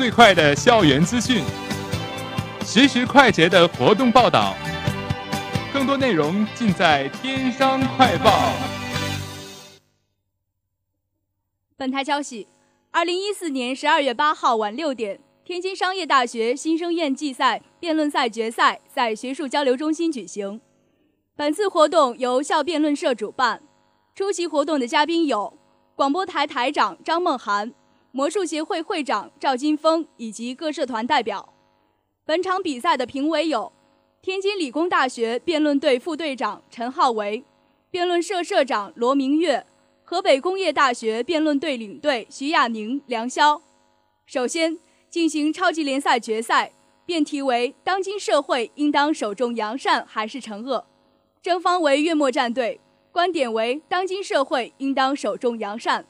最快的校园资讯，实时快捷的活动报道，更多内容尽在《天商快报》。本台消息：二零一四年十二月八号晚六点，天津商业大学新生院际赛辩论赛决赛在学术交流中心举行。本次活动由校辩论社主办，出席活动的嘉宾有广播台台长张梦涵。魔术协会会长赵金峰以及各社团代表。本场比赛的评委有：天津理工大学辩论队副队长陈浩维，辩论社社长罗明月，河北工业大学辩论队领队徐亚宁、梁潇。首先进行超级联赛决赛，辩题为“当今社会应当首重扬善还是惩恶”，正方为月末战队，观点为“当今社会应当首重扬善”。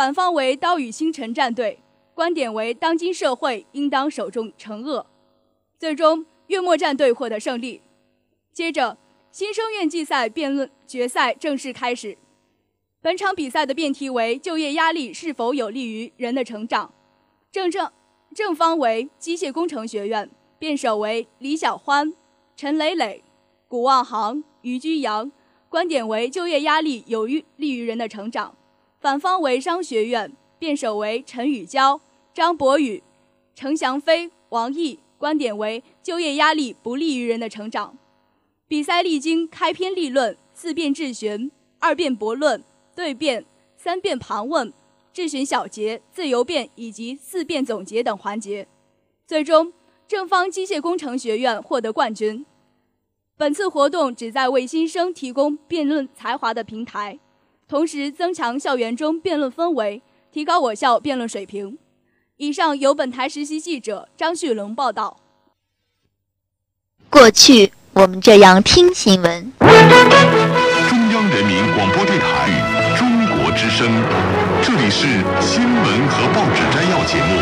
反方为刀与星辰战队，观点为当今社会应当守重惩恶。最终，月末战队获得胜利。接着，新生院际赛辩论决赛正式开始。本场比赛的辩题为就业压力是否有利于人的成长。正正正方为机械工程学院，辩手为李小欢、陈磊磊、古望航、于居阳，观点为就业压力有利于人的成长。反方为商学院，辩手为陈宇娇、张博宇、程翔飞、王毅，观点为就业压力不利于人的成长。比赛历经开篇立论、四辩质询、二辩驳论、对辩、三辩盘问、质询小结、自由辩以及四辩总结等环节，最终正方机械工程学院获得冠军。本次活动旨在为新生提供辩论才华的平台。同时增强校园中辩论氛围，提高我校辩论水平。以上由本台实习记者张旭龙报道。过去我们这样听新闻。中央人民广播电台中国之声，这里是新闻和报纸摘要节目，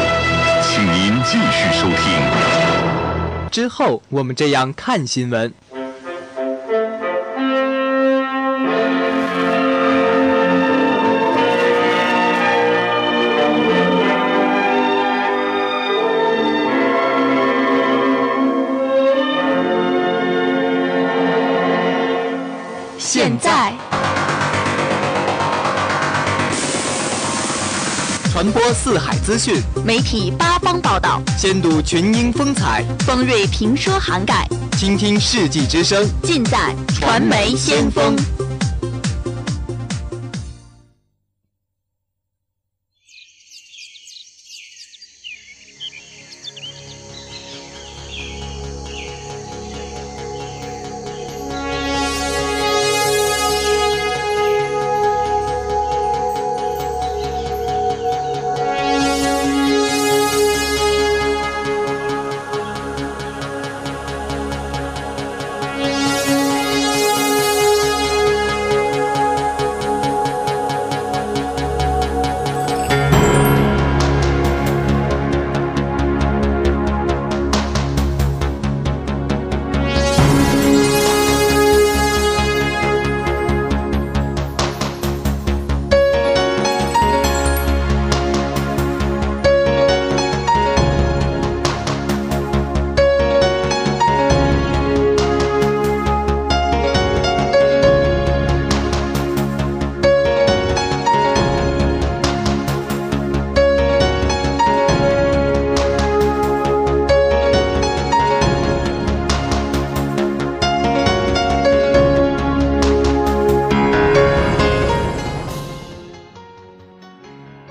请您继续收听。之后我们这样看新闻。现在，传播四海资讯，媒体八方报道，先睹群英风采，方锐评说涵盖，倾听世纪之声，尽在传媒先锋。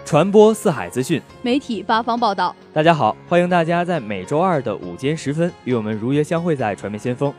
传播四海资讯，媒体八方报道。大家好，欢迎大家在每周二的午间时分与我们如约相会在传媒先锋。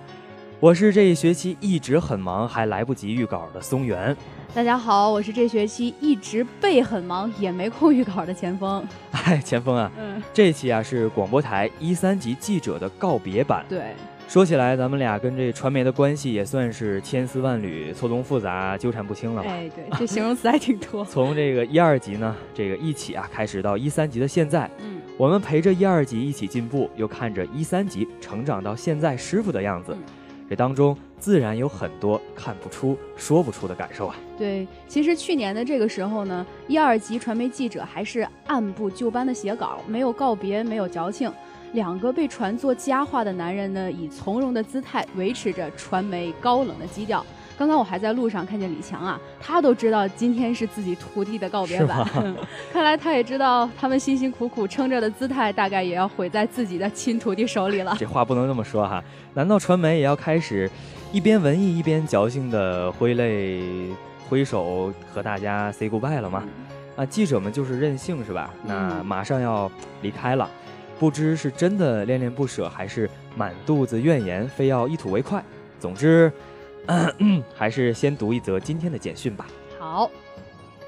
我是这一学期一直很忙还来不及预稿的松原。大家好，我是这学期一直背很忙也没空预稿的前锋。哎，前锋啊，嗯，这期啊是广播台一三级记者的告别版。对，说起来，咱们俩跟这传媒的关系也算是千丝万缕、错综复杂、纠缠不清了吧？哎，对，这形容词还挺多。从这个一二级呢，这个一起啊开始到一三级的现在，嗯，我们陪着一二级一起进步，又看着一三级成长到现在师傅的样子。嗯这当中自然有很多看不出、说不出的感受啊。对，其实去年的这个时候呢，一二级传媒记者还是按部就班的写稿，没有告别，没有矫情。两个被传作佳话的男人呢，以从容的姿态维持着传媒高冷的基调。刚刚我还在路上看见李强啊，他都知道今天是自己徒弟的告别版，看来他也知道他们辛辛苦苦撑着的姿态，大概也要毁在自己的亲徒弟手里了。这话不能这么说哈，难道传媒也要开始一边文艺一边矫情的挥泪挥手和大家 say goodbye 了吗？啊，记者们就是任性是吧？那马上要离开了，不知是真的恋恋不舍，还是满肚子怨言，非要一吐为快。总之。嗯，还是先读一则今天的简讯吧。好，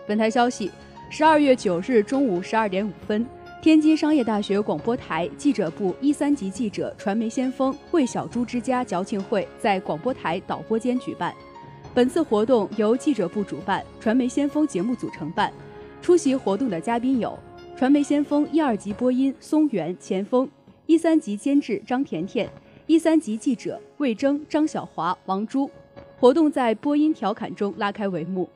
本台消息：十二月九日中午十二点五分，天津商业大学广播台记者部一三级记者传媒先锋魏小猪之家矫情会在广播台导播间举办。本次活动由记者部主办，传媒先锋节目组承办。出席活动的嘉宾有传媒先锋一二级播音松原、前锋，一三级监制张甜甜，一三级记者魏征、张小华、王珠。活动在播音调侃中拉开帷幕，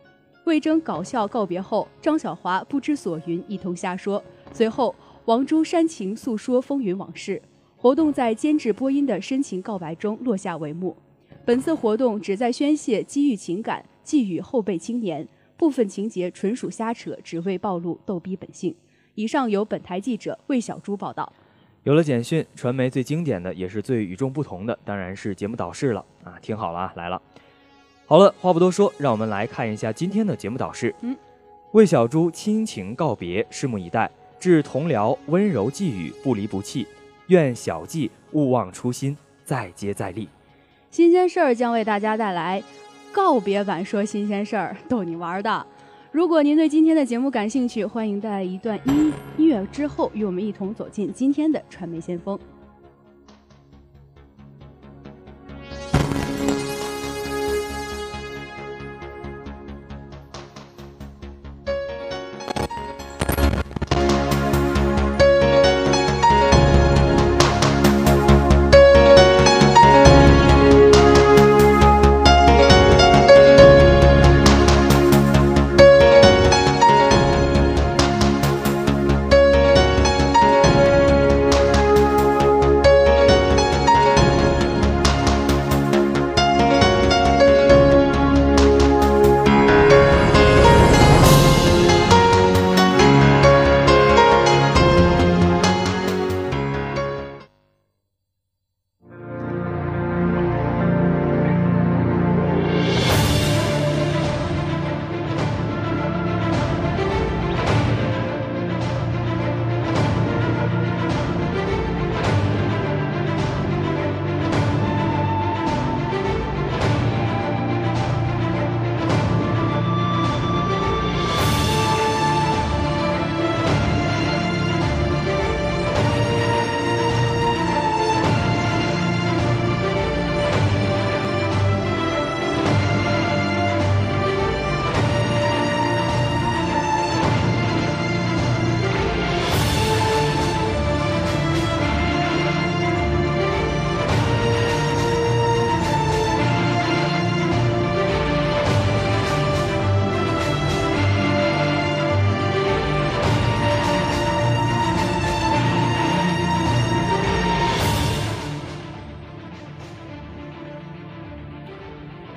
魏征搞笑告别后，张小华不知所云，一通瞎说。随后，王珠煽情诉说风云往事。活动在监制播音的深情告白中落下帷幕。本次活动旨在宣泄机遇情感，寄予后辈青年，部分情节纯属瞎扯，只为暴露逗逼本性。以上由本台记者魏小珠报道。有了简讯，传媒最经典的也是最与众不同的，当然是节目导视了啊！听好了啊，来了。好了，话不多说，让我们来看一下今天的节目导视。嗯，魏小猪亲情告别，拭目以待。致同僚温柔寄语，不离不弃。愿小季勿忘初心，再接再厉。新鲜事儿将为大家带来告别版，说新鲜事儿，逗你玩的。如果您对今天的节目感兴趣，欢迎在一段音音乐之后，与我们一同走进今天的传媒先锋。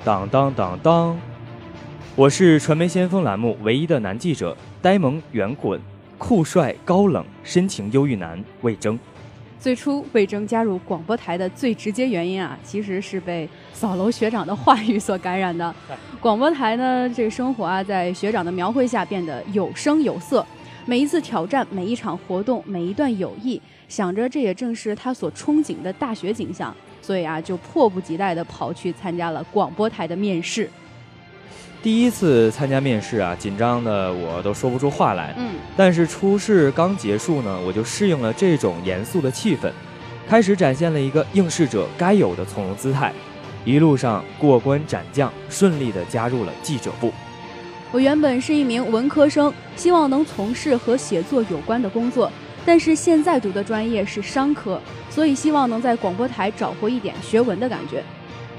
当当当当！我是传媒先锋栏目唯一的男记者，呆萌圆滚、酷帅高冷、深情忧郁男魏征。最初，魏征加入广播台的最直接原因啊，其实是被扫楼学长的话语所感染的。广播台呢，这个生活啊，在学长的描绘下变得有声有色。每一次挑战，每一场活动，每一段友谊，想着这也正是他所憧憬的大学景象，所以啊，就迫不及待地跑去参加了广播台的面试。第一次参加面试啊，紧张的我都说不出话来。嗯，但是初试刚结束呢，我就适应了这种严肃的气氛，开始展现了一个应试者该有的从容姿态。一路上过关斩将，顺利地加入了记者部。我原本是一名文科生，希望能从事和写作有关的工作，但是现在读的专业是商科，所以希望能在广播台找回一点学文的感觉。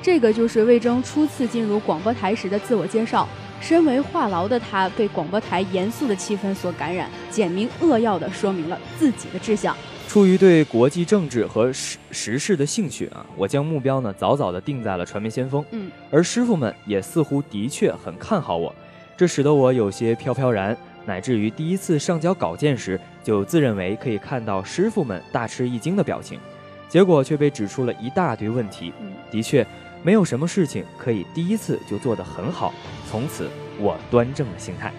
这个就是魏征初次进入广播台时的自我介绍。身为话痨的他，被广播台严肃的气氛所感染，简明扼要地说明了自己的志向。出于对国际政治和时时事的兴趣啊，我将目标呢早早地定在了传媒先锋。嗯，而师傅们也似乎的确很看好我，这使得我有些飘飘然，乃至于第一次上交稿件时，就自认为可以看到师傅们大吃一惊的表情，结果却被指出了一大堆问题。嗯，的确。没有什么事情可以第一次就做得很好。从此，我端正了心态。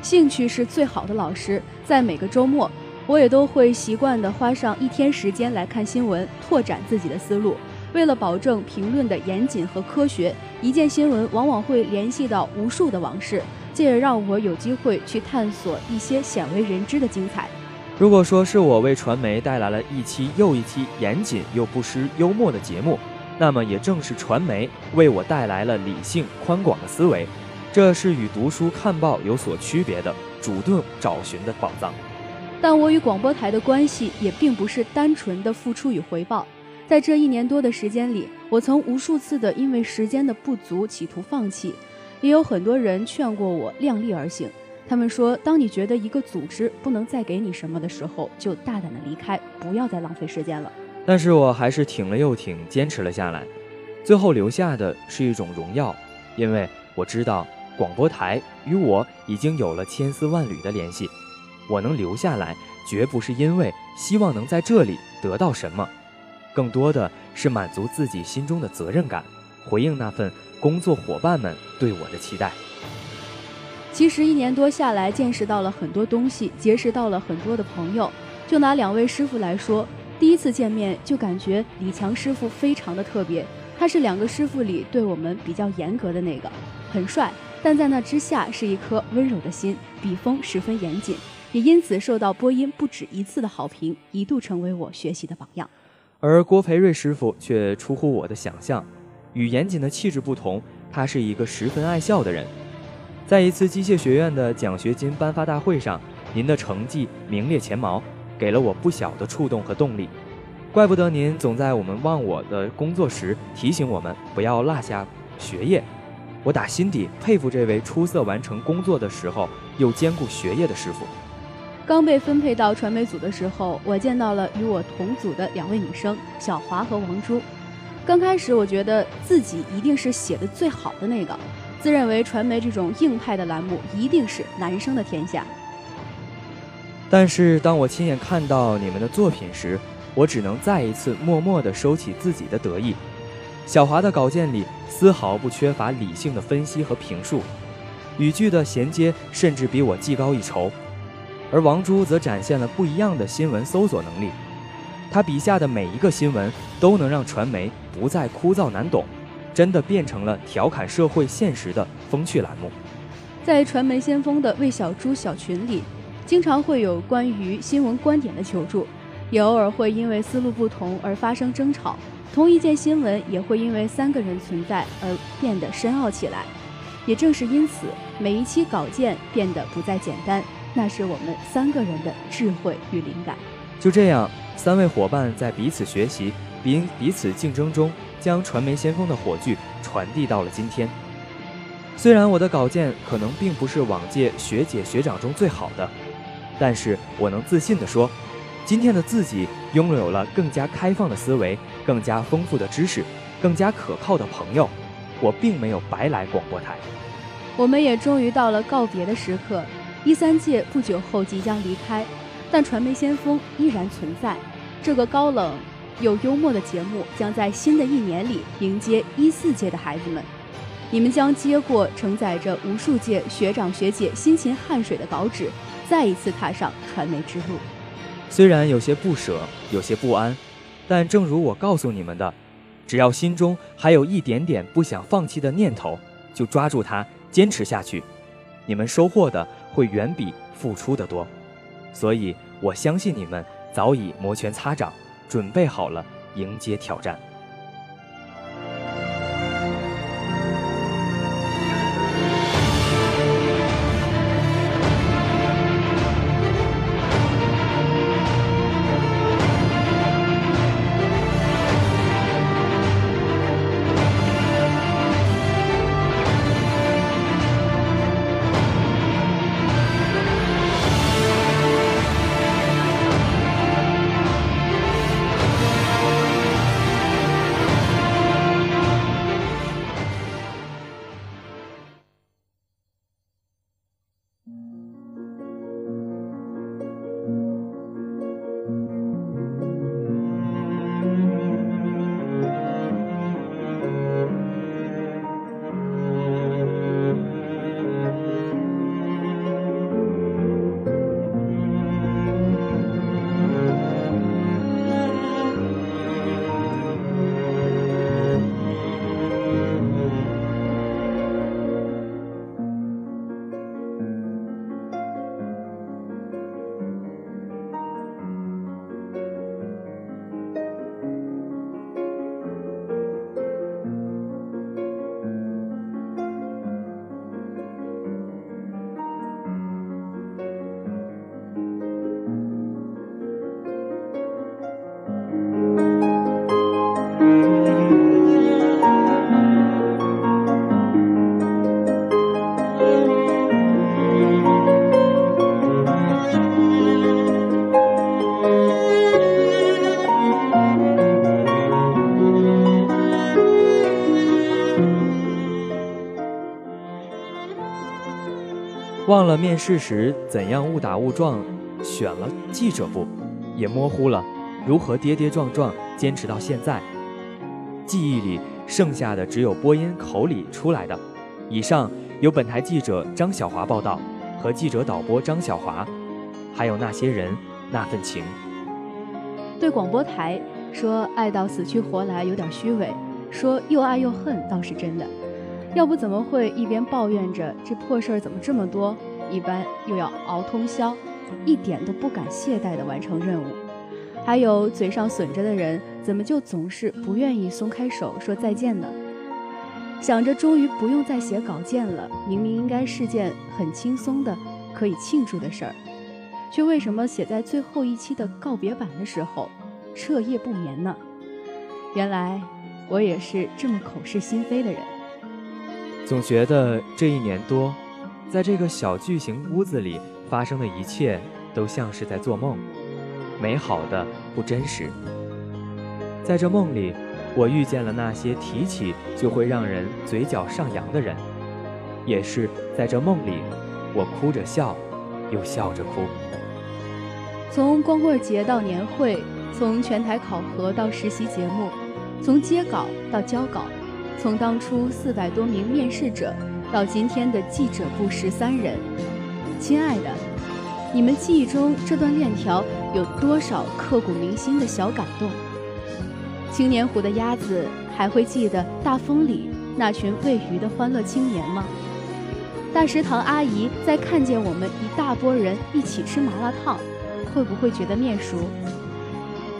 兴趣是最好的老师。在每个周末，我也都会习惯地花上一天时间来看新闻，拓展自己的思路。为了保证评论的严谨和科学，一件新闻往往会联系到无数的往事，这也让我有机会去探索一些鲜为人知的精彩。如果说是我为传媒带来了一期又一期严谨又不失幽默的节目。那么也正是传媒为我带来了理性宽广的思维，这是与读书看报有所区别的主动找寻的宝藏。但我与广播台的关系也并不是单纯的付出与回报，在这一年多的时间里，我曾无数次的因为时间的不足企图放弃，也有很多人劝过我量力而行。他们说，当你觉得一个组织不能再给你什么的时候，就大胆的离开，不要再浪费时间了。但是我还是挺了又挺，坚持了下来。最后留下的是一种荣耀，因为我知道广播台与我已经有了千丝万缕的联系。我能留下来，绝不是因为希望能在这里得到什么，更多的是满足自己心中的责任感，回应那份工作伙伴们对我的期待。其实一年多下来，见识到了很多东西，结识到了很多的朋友。就拿两位师傅来说。第一次见面就感觉李强师傅非常的特别，他是两个师傅里对我们比较严格的那个，很帅，但在那之下是一颗温柔的心，笔锋十分严谨，也因此受到播音不止一次的好评，一度成为我学习的榜样。而郭培瑞师傅却出乎我的想象，与严谨的气质不同，他是一个十分爱笑的人。在一次机械学院的奖学金颁发大会上，您的成绩名列前茅。给了我不小的触动和动力，怪不得您总在我们忘我的工作时提醒我们不要落下学业。我打心底佩服这位出色完成工作的时候又兼顾学业的师傅。刚被分配到传媒组的时候，我见到了与我同组的两位女生小华和王珠。刚开始我觉得自己一定是写的最好的那个，自认为传媒这种硬派的栏目一定是男生的天下。但是当我亲眼看到你们的作品时，我只能再一次默默地收起自己的得意。小华的稿件里丝毫不缺乏理性的分析和评述，语句的衔接甚至比我技高一筹。而王珠则展现了不一样的新闻搜索能力，他笔下的每一个新闻都能让传媒不再枯燥难懂，真的变成了调侃社会现实的风趣栏目。在传媒先锋的魏小猪小群里。经常会有关于新闻观点的求助，也偶尔会因为思路不同而发生争吵。同一件新闻也会因为三个人存在而变得深奥起来。也正是因此，每一期稿件变得不再简单，那是我们三个人的智慧与灵感。就这样，三位伙伴在彼此学习、彼彼此竞争中，将传媒先锋的火炬传递到了今天。虽然我的稿件可能并不是往届学姐学长中最好的。但是我能自信地说，今天的自己拥有了更加开放的思维，更加丰富的知识，更加可靠的朋友。我并没有白来广播台。我们也终于到了告别的时刻，一三届不久后即将离开，但传媒先锋依然存在。这个高冷又幽默的节目将在新的一年里迎接一四届的孩子们。你们将接过承载着无数届学长学姐辛勤汗水的稿纸。再一次踏上传媒之路。虽然有些不舍，有些不安，但正如我告诉你们的，只要心中还有一点点不想放弃的念头，就抓住它，坚持下去，你们收获的会远比付出的多。所以我相信你们早已摩拳擦掌，准备好了迎接挑战。忘了面试时怎样误打误撞选了记者部，也模糊了如何跌跌撞撞坚持到现在。记忆里剩下的只有播音口里出来的。以上由本台记者张小华报道，和记者导播张小华，还有那些人那份情。对广播台说爱到死去活来有点虚伪，说又爱又恨倒是真的。要不怎么会一边抱怨着这破事儿怎么这么多，一般又要熬通宵，一点都不敢懈怠地完成任务。还有嘴上损着的人，怎么就总是不愿意松开手说再见呢？想着终于不用再写稿件了，明明应该是件很轻松的、可以庆祝的事儿，却为什么写在最后一期的告别版的时候，彻夜不眠呢？原来我也是这么口是心非的人。总觉得这一年多，在这个小巨型屋子里发生的一切，都像是在做梦，美好的不真实。在这梦里，我遇见了那些提起就会让人嘴角上扬的人，也是在这梦里，我哭着笑，又笑着哭。从光棍节到年会，从全台考核到实习节目，从接稿到交稿。从当初四百多名面试者，到今天的记者部十三人，亲爱的，你们记忆中这段链条有多少刻骨铭心的小感动？青年湖的鸭子还会记得大风里那群喂鱼的欢乐青年吗？大食堂阿姨在看见我们一大波人一起吃麻辣烫，会不会觉得面熟？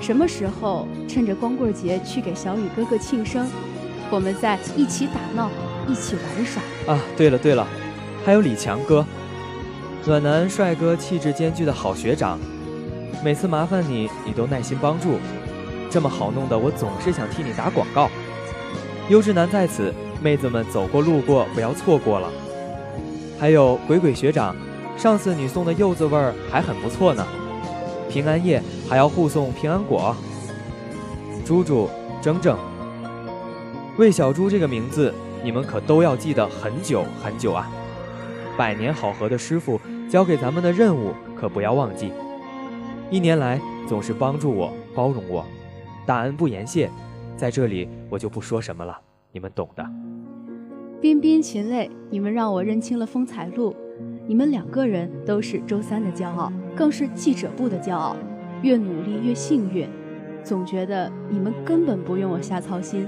什么时候趁着光棍节去给小雨哥哥庆生？我们在一起打闹，一起玩耍啊！对了对了，还有李强哥，暖男帅哥，气质兼具的好学长，每次麻烦你，你都耐心帮助，这么好弄的，我总是想替你打广告。优质男在此，妹子们走过路过不要错过了。还有鬼鬼学长，上次你送的柚子味儿还很不错呢。平安夜还要护送平安果。猪猪，整整。魏小猪这个名字，你们可都要记得很久很久啊！百年好合的师傅交给咱们的任务，可不要忘记。一年来总是帮助我、包容我，大恩不言谢。在这里我就不说什么了，你们懂的。彬彬、秦磊，你们让我认清了风采路，你们两个人都是周三的骄傲，更是记者部的骄傲。越努力越幸运，总觉得你们根本不用我瞎操心。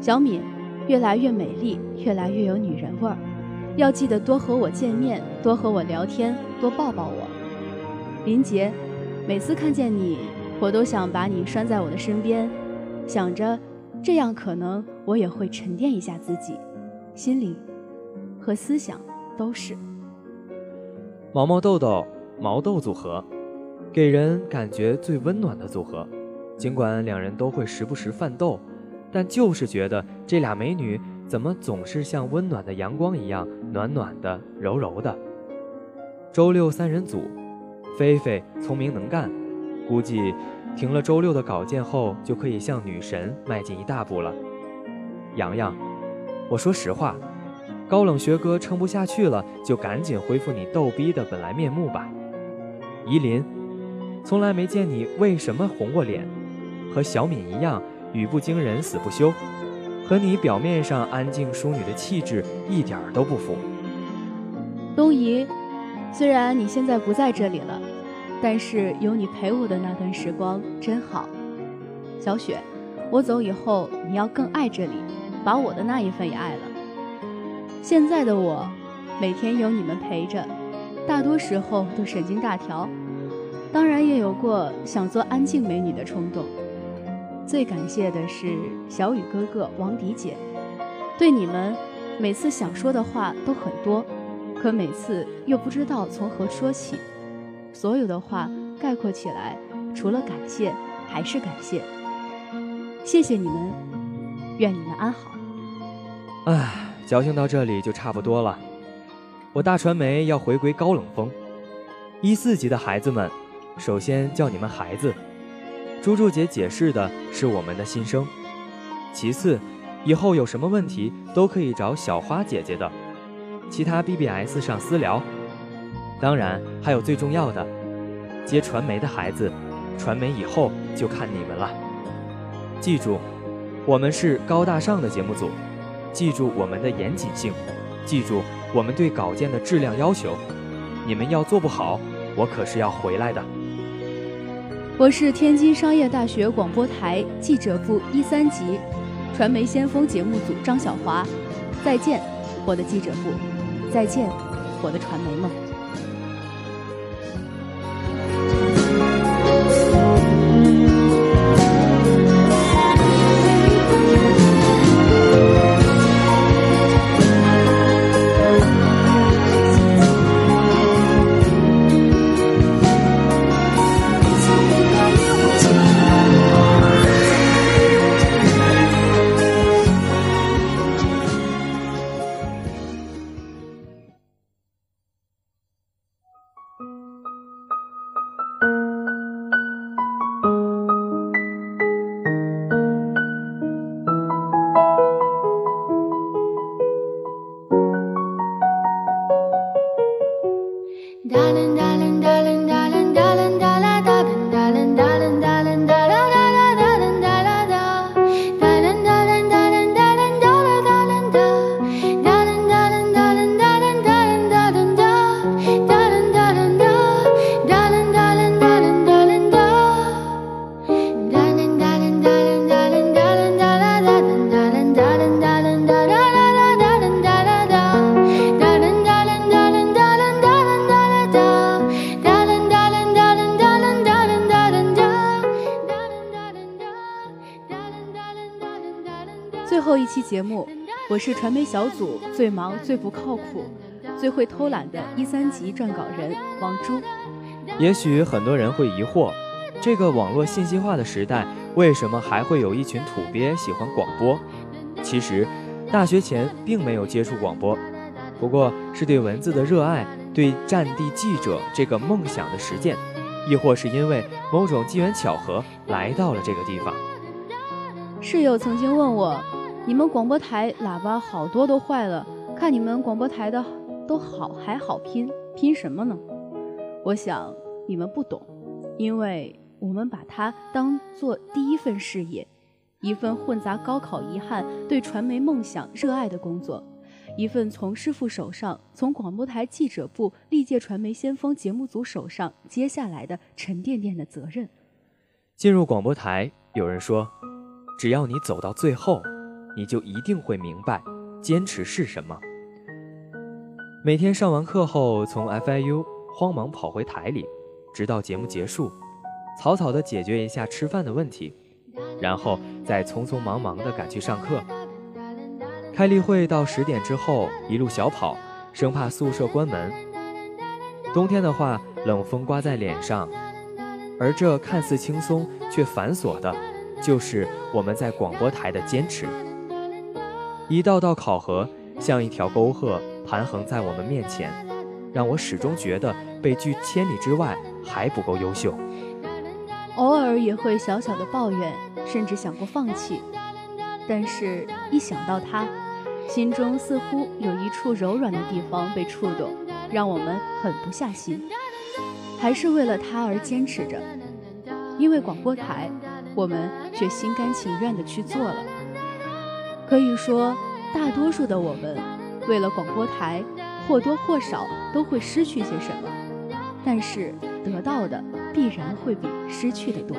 小敏，越来越美丽，越来越有女人味儿。要记得多和我见面，多和我聊天，多抱抱我。林杰，每次看见你，我都想把你拴在我的身边，想着这样可能我也会沉淀一下自己，心里和思想都是。毛毛豆豆毛豆组合，给人感觉最温暖的组合。尽管两人都会时不时犯斗，但就是觉得这俩美女怎么总是像温暖的阳光一样暖暖的、柔柔的。周六三人组，菲菲聪明能干，估计停了周六的稿件后就可以向女神迈进一大步了。洋洋，我说实话。高冷学哥撑不下去了，就赶紧恢复你逗逼的本来面目吧。依林，从来没见你为什么红过脸，和小敏一样语不惊人死不休，和你表面上安静淑女的气质一点都不符。东怡，虽然你现在不在这里了，但是有你陪我的那段时光真好。小雪，我走以后你要更爱这里，把我的那一份也爱了。现在的我，每天有你们陪着，大多时候都神经大条，当然也有过想做安静美女的冲动。最感谢的是小雨哥哥、王迪姐，对你们，每次想说的话都很多，可每次又不知道从何说起。所有的话概括起来，除了感谢还是感谢。谢谢你们，愿你们安好。唉。矫情到这里就差不多了，我大传媒要回归高冷风。一四级的孩子们，首先叫你们孩子。猪猪姐解释的是我们的心声。其次，以后有什么问题都可以找小花姐姐的。其他 BBS 上私聊。当然还有最重要的，接传媒的孩子，传媒以后就看你们了。记住，我们是高大上的节目组。记住我们的严谨性，记住我们对稿件的质量要求。你们要做不好，我可是要回来的。我是天津商业大学广播台记者部一三级，传媒先锋节目组张小华。再见，我的记者部；再见，我的传媒梦。节我是传媒小组最忙、最不靠谱、最会偷懒的一三级撰稿人王珠。也许很多人会疑惑，这个网络信息化的时代，为什么还会有一群土鳖喜欢广播？其实，大学前并没有接触广播，不过是对文字的热爱，对战地记者这个梦想的实践，亦或是因为某种机缘巧合来到了这个地方。室友曾经问我。你们广播台喇叭好多都坏了，看你们广播台的都好还好拼，拼什么呢？我想你们不懂，因为我们把它当做第一份事业，一份混杂高考遗憾、对传媒梦想热爱的工作，一份从师傅手上，从广播台记者部历届传媒先锋节目组手上接下来的沉甸甸的责任。进入广播台，有人说，只要你走到最后，你就一定会明白，坚持是什么。每天上完课后，从 FIU 慌忙跑回台里，直到节目结束，草草地解决一下吃饭的问题，然后再匆匆忙忙地赶去上课。开例会到十点之后，一路小跑，生怕宿舍关门。冬天的话，冷风刮在脸上，而这看似轻松却繁琐的，就是我们在广播台的坚持。一道道考核像一条沟壑盘横在我们面前，让我始终觉得被拒千里之外还不够优秀。偶尔也会小小的抱怨，甚至想过放弃，但是一想到他。心中似乎有一处柔软的地方被触动，让我们狠不下心，还是为了他而坚持着。因为广播台，我们却心甘情愿地去做了。可以说，大多数的我们，为了广播台，或多或少都会失去些什么，但是得到的必然会比失去的多。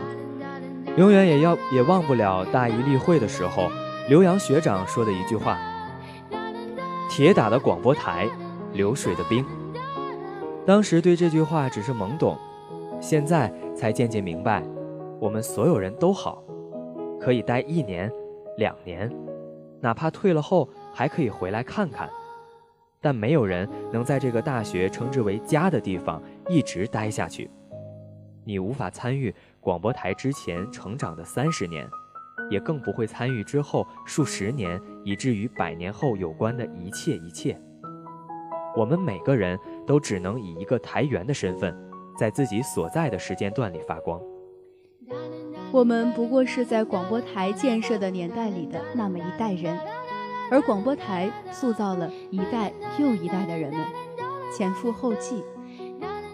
永远也要也忘不了大一例会的时候，刘洋学长说的一句话。铁打的广播台，流水的兵。当时对这句话只是懵懂，现在才渐渐明白，我们所有人都好，可以待一年、两年，哪怕退了后还可以回来看看。但没有人能在这个大学称之为家的地方一直待下去。你无法参与广播台之前成长的三十年。也更不会参与之后数十年，以至于百年后有关的一切一切。我们每个人都只能以一个台员的身份，在自己所在的时间段里发光。我们不过是在广播台建设的年代里的那么一代人，而广播台塑造了一代又一代的人们，前赴后继。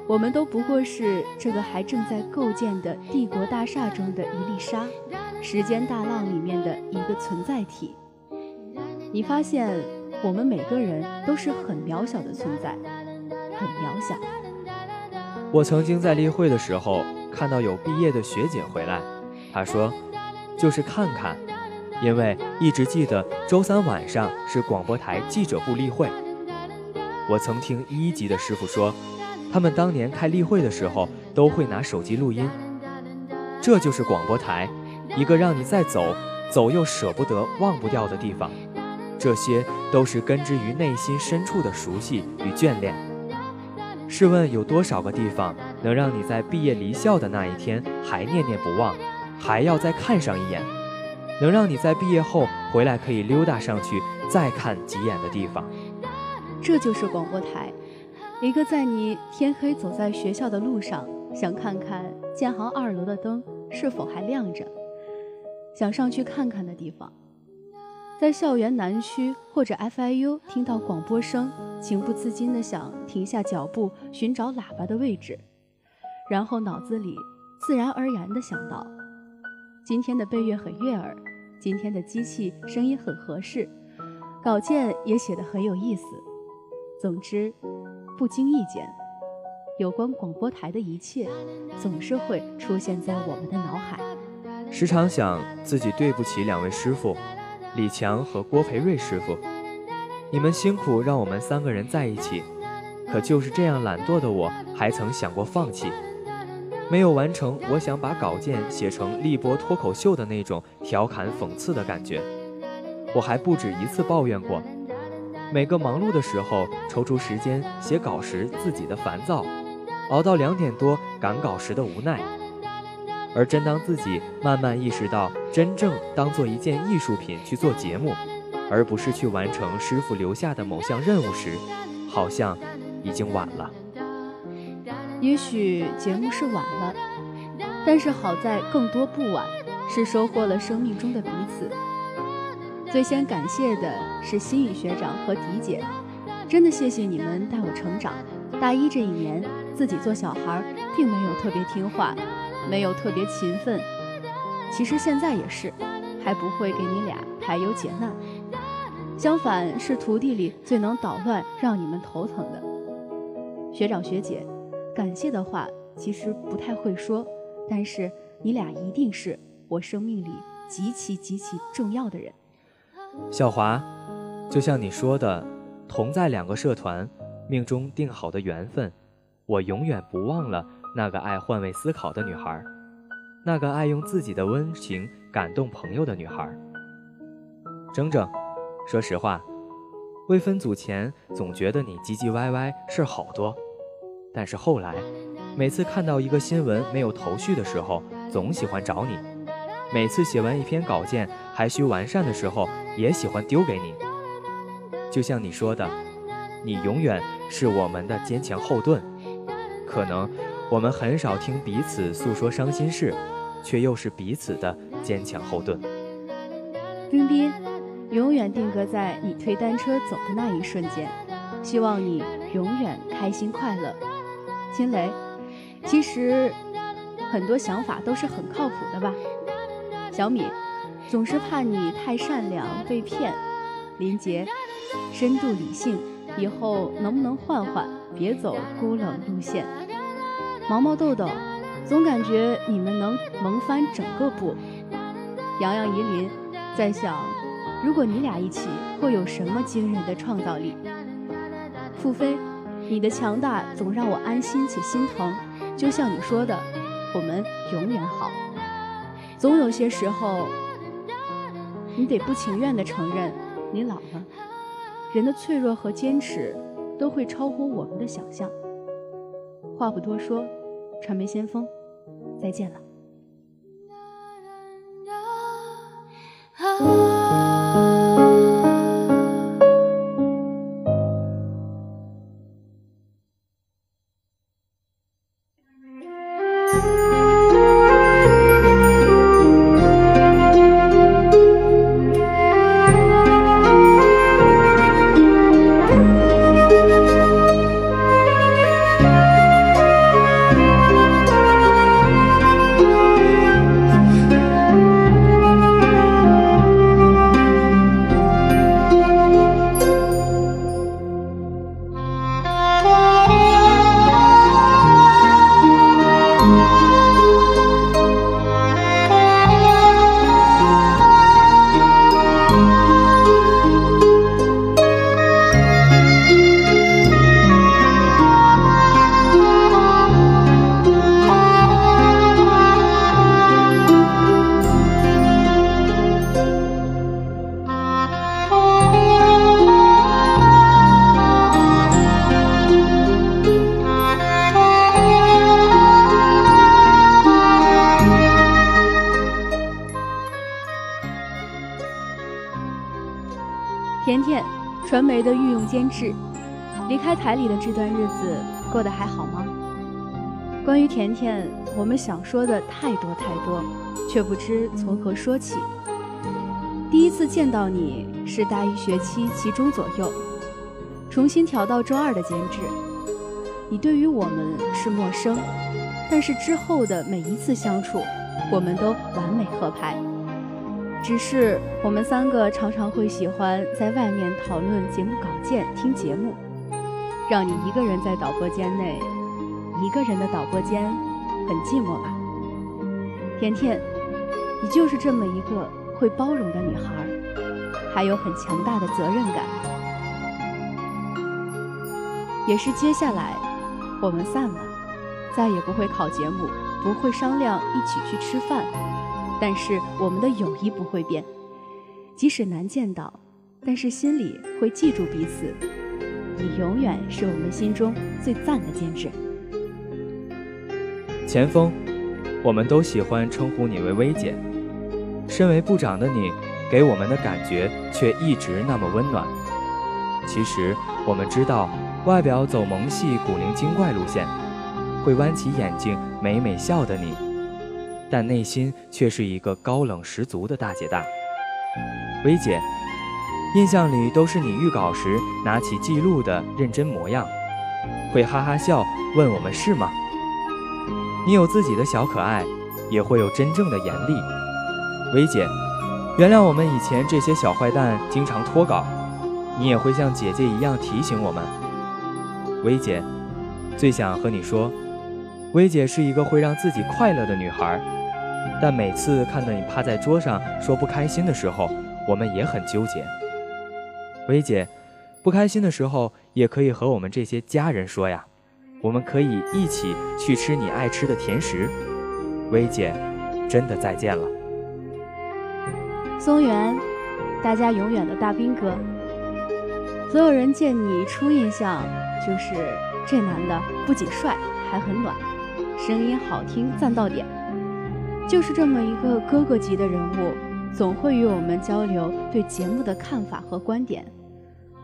我们都不过是这个还正在构建的帝国大厦中的一粒沙。时间大浪里面的一个存在体，你发现我们每个人都是很渺小的存在，很渺小。我曾经在例会的时候看到有毕业的学姐回来，他说就是看看，因为一直记得周三晚上是广播台记者部例会。我曾听一级的师傅说，他们当年开例会的时候都会拿手机录音，这就是广播台。一个让你再走，走又舍不得、忘不掉的地方，这些都是根植于内心深处的熟悉与眷恋。试问有多少个地方能让你在毕业离校的那一天还念念不忘，还要再看上一眼？能让你在毕业后回来可以溜达上去再看几眼的地方？这就是广播台，一个在你天黑走在学校的路上，想看看建行二楼的灯是否还亮着。想上去看看的地方，在校园南区或者 FIU 听到广播声，情不自禁地想停下脚步寻找喇叭的位置，然后脑子里自然而然地想到：今天的背乐很悦耳，今天的机器声音很合适，稿件也写得很有意思。总之，不经意间，有关广播台的一切总是会出现在我们的脑海。时常想自己对不起两位师傅，李强和郭培瑞师傅，你们辛苦让我们三个人在一起，可就是这样懒惰的我，还曾想过放弃，没有完成我想把稿件写成立波脱口秀的那种调侃讽刺的感觉。我还不止一次抱怨过，每个忙碌的时候抽出时间写稿时自己的烦躁，熬到两点多赶稿时的无奈。而真当自己慢慢意识到，真正当做一件艺术品去做节目，而不是去完成师傅留下的某项任务时，好像已经晚了。也许节目是晚了，但是好在更多不晚，是收获了生命中的彼此。最先感谢的是心宇学长和迪姐，真的谢谢你们带我成长。大一这一年，自己做小孩，并没有特别听话。没有特别勤奋，其实现在也是，还不会给你俩排忧解难。相反是徒弟里最能捣乱、让你们头疼的。学长学姐，感谢的话其实不太会说，但是你俩一定是我生命里极其极其重要的人。小华，就像你说的，同在两个社团，命中定好的缘分，我永远不忘了那个爱换位思考的女孩，那个爱用自己的温情感动朋友的女孩。铮铮，说实话，未分组前总觉得你唧唧歪歪事儿好多，但是后来，每次看到一个新闻没有头绪的时候，总喜欢找你；每次写完一篇稿件还需完善的时候，也喜欢丢给你。就像你说的，你永远是我们的坚强后盾。可能我们很少听彼此诉说伤心事，却又是彼此的坚强后盾。冰冰。永远定格在你推单车走的那一瞬间，希望你永远开心快乐。金雷，其实很多想法都是很靠谱的吧？小米，总是怕你太善良被骗。林杰，深度理性，以后能不能换换，别走孤冷路线？毛毛豆豆，总感觉你们能萌翻整个部。洋洋怡林，在想。如果你俩一起，会有什么惊人的创造力？付飞，你的强大总让我安心且心疼。就像你说的，我们永远好。总有些时候，你得不情愿地承认，你老了。人的脆弱和坚持，都会超乎我们的想象。话不多说，传媒先锋，再见了。传媒的御用监制，离开台里的这段日子过得还好吗？关于甜甜，我们想说的太多太多，却不知从何说起。第一次见到你是大一学期期中左右，重新调到周二的监制。你对于我们是陌生，但是之后的每一次相处，我们都完美合拍。只是我们三个常常会喜欢在外面讨论节目稿件、听节目，让你一个人在导播间内，一个人的导播间很寂寞吧？甜甜，你就是这么一个会包容的女孩，还有很强大的责任感。也是接下来，我们散了，再也不会考节目，不会商量一起去吃饭。但是我们的友谊不会变，即使难见到，但是心里会记住彼此。你永远是我们心中最赞的监制。前锋，我们都喜欢称呼你为薇姐。身为部长的你，给我们的感觉却一直那么温暖。其实我们知道，外表走萌系古灵精怪路线，会弯起眼睛美美笑的你。但内心却是一个高冷十足的大姐大，薇姐，印象里都是你预稿时拿起记录的认真模样，会哈哈笑问我们是吗？你有自己的小可爱，也会有真正的严厉。薇姐，原谅我们以前这些小坏蛋经常脱稿，你也会像姐姐一样提醒我们。薇姐，最想和你说，薇姐是一个会让自己快乐的女孩，但每次看到你趴在桌上说不开心的时候，我们也很纠结。薇姐，不开心的时候也可以和我们这些家人说呀，我们可以一起去吃你爱吃的甜食。薇姐，真的再见了。松原，大家永远的大兵哥。所有人见你初印象就是这男的不仅帅，还很暖，声音好听，赞到点。就是这么一个哥哥级的人物，总会与我们交流对节目的看法和观点。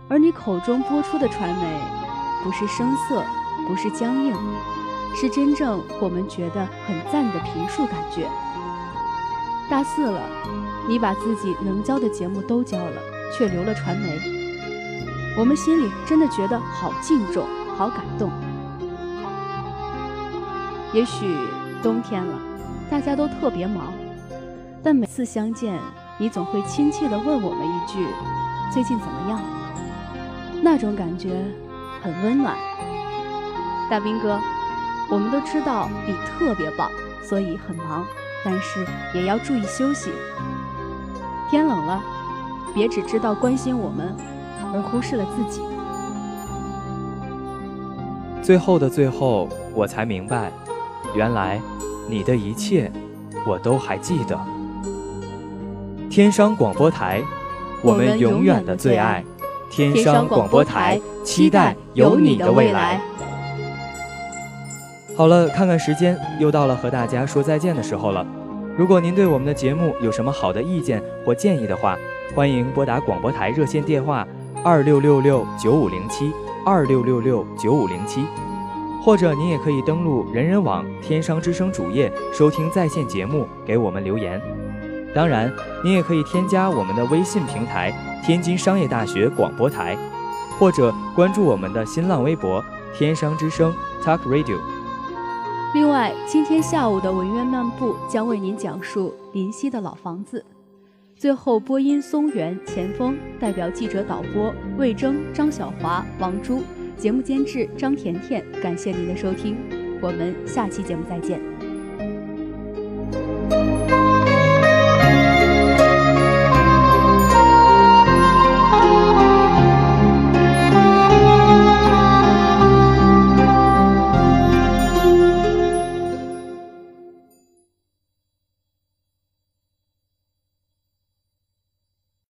而你口中播出的传媒，不是生涩，不是僵硬。是真正我们觉得很赞的评述感觉。大四了，你把自己能教的节目都教了，却留了传媒，我们心里真的觉得好敬重，好感动。也许冬天了，大家都特别忙，但每次相见，你总会亲切地问我们一句：“最近怎么样？”那种感觉很温暖。大兵哥。我们都知道你特别棒，所以很忙，但是也要注意休息。天冷了，别只知道关心我们，而忽视了自己。最后的最后，我才明白，原来你的一切我都还记得。天商广播台，我们永远的最爱。天商广播台，期待有你的未来。好了，看看时间，又到了和大家说再见的时候了。如果您对我们的节目有什么好的意见或建议的话，欢迎拨打广播台热线电话二六六六九五零七二六六六九五零七，或者您也可以登录人人网天商之声主页收听在线节目，给我们留言。当然，您也可以添加我们的微信平台天津商业大学广播台，或者关注我们的新浪微博天商之声 Talk Radio。另外，今天下午的文渊漫步将为您讲述林夕的老房子。最后，播音松原、钱锋代表记者导播魏征、张小华、王珠，节目监制张甜甜。感谢您的收听，我们下期节目再见。